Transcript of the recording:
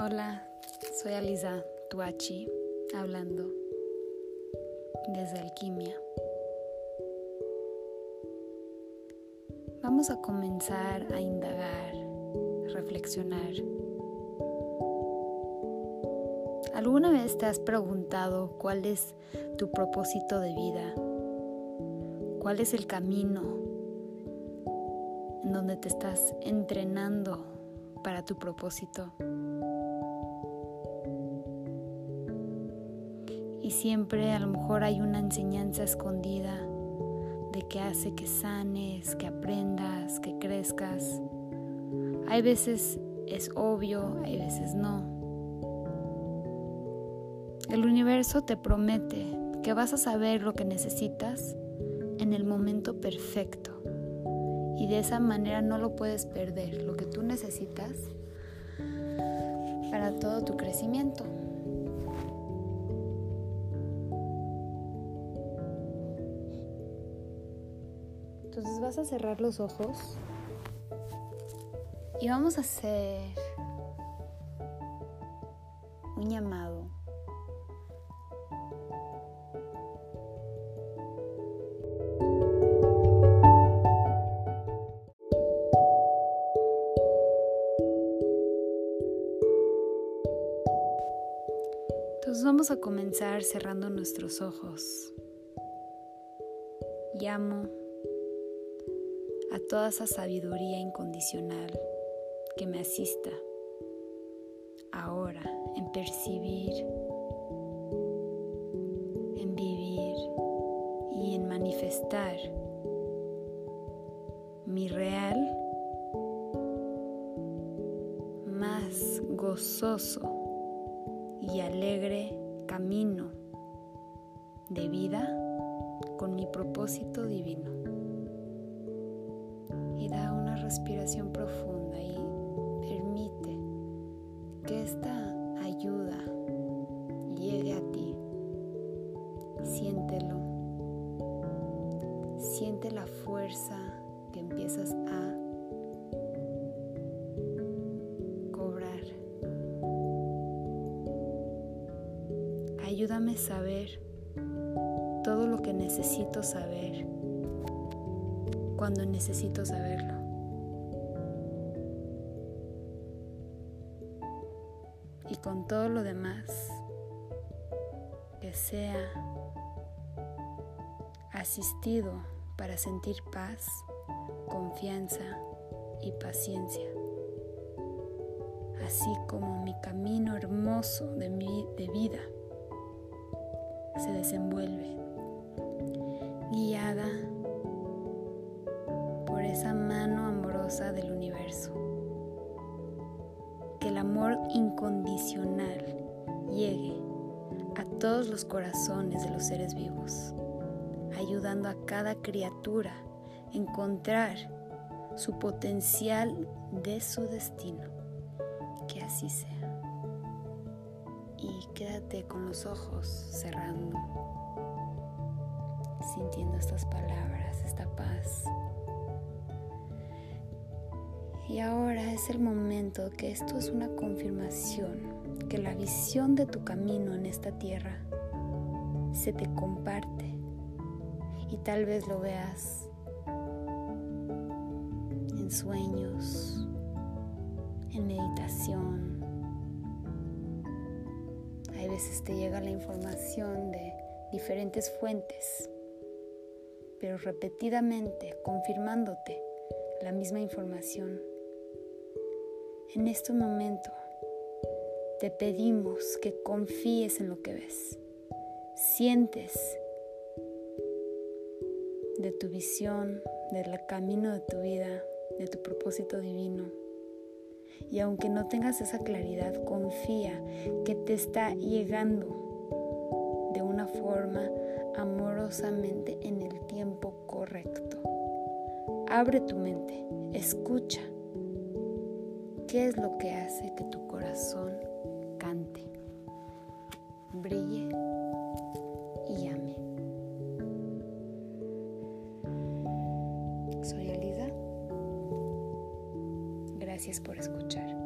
Hola, soy Aliza Tuachi hablando desde Alquimia. Vamos a comenzar a indagar, reflexionar. ¿Alguna vez te has preguntado cuál es tu propósito de vida? ¿Cuál es el camino en donde te estás entrenando para tu propósito? Y siempre a lo mejor hay una enseñanza escondida de que hace que sanes, que aprendas, que crezcas. Hay veces es obvio, hay veces no. El universo te promete que vas a saber lo que necesitas en el momento perfecto. Y de esa manera no lo puedes perder, lo que tú necesitas para todo tu crecimiento. Entonces vas a cerrar los ojos y vamos a hacer un llamado. Entonces vamos a comenzar cerrando nuestros ojos. Llamo a toda esa sabiduría incondicional que me asista ahora en percibir, en vivir y en manifestar mi real, más gozoso y alegre camino de vida con mi propósito divino da una respiración profunda y permite que esta ayuda llegue a ti. Siéntelo. Siente la fuerza que empiezas a cobrar. Ayúdame a saber todo lo que necesito saber cuando necesito saberlo. Y con todo lo demás, que sea asistido para sentir paz, confianza y paciencia, así como mi camino hermoso de, mi, de vida se desenvuelve, guiada del universo. Que el amor incondicional llegue a todos los corazones de los seres vivos, ayudando a cada criatura a encontrar su potencial de su destino. Que así sea. Y quédate con los ojos cerrando, sintiendo estas palabras, esta paz. Y ahora es el momento que esto es una confirmación, que la visión de tu camino en esta tierra se te comparte y tal vez lo veas en sueños, en meditación. Hay veces te llega la información de diferentes fuentes, pero repetidamente confirmándote la misma información en este momento te pedimos que confíes en lo que ves. Sientes de tu visión, del camino de tu vida, de tu propósito divino. Y aunque no tengas esa claridad, confía que te está llegando de una forma amorosamente en el tiempo correcto. Abre tu mente, escucha ¿Qué es lo que hace que tu corazón cante, brille y ame? Soy Alida. Gracias por escuchar.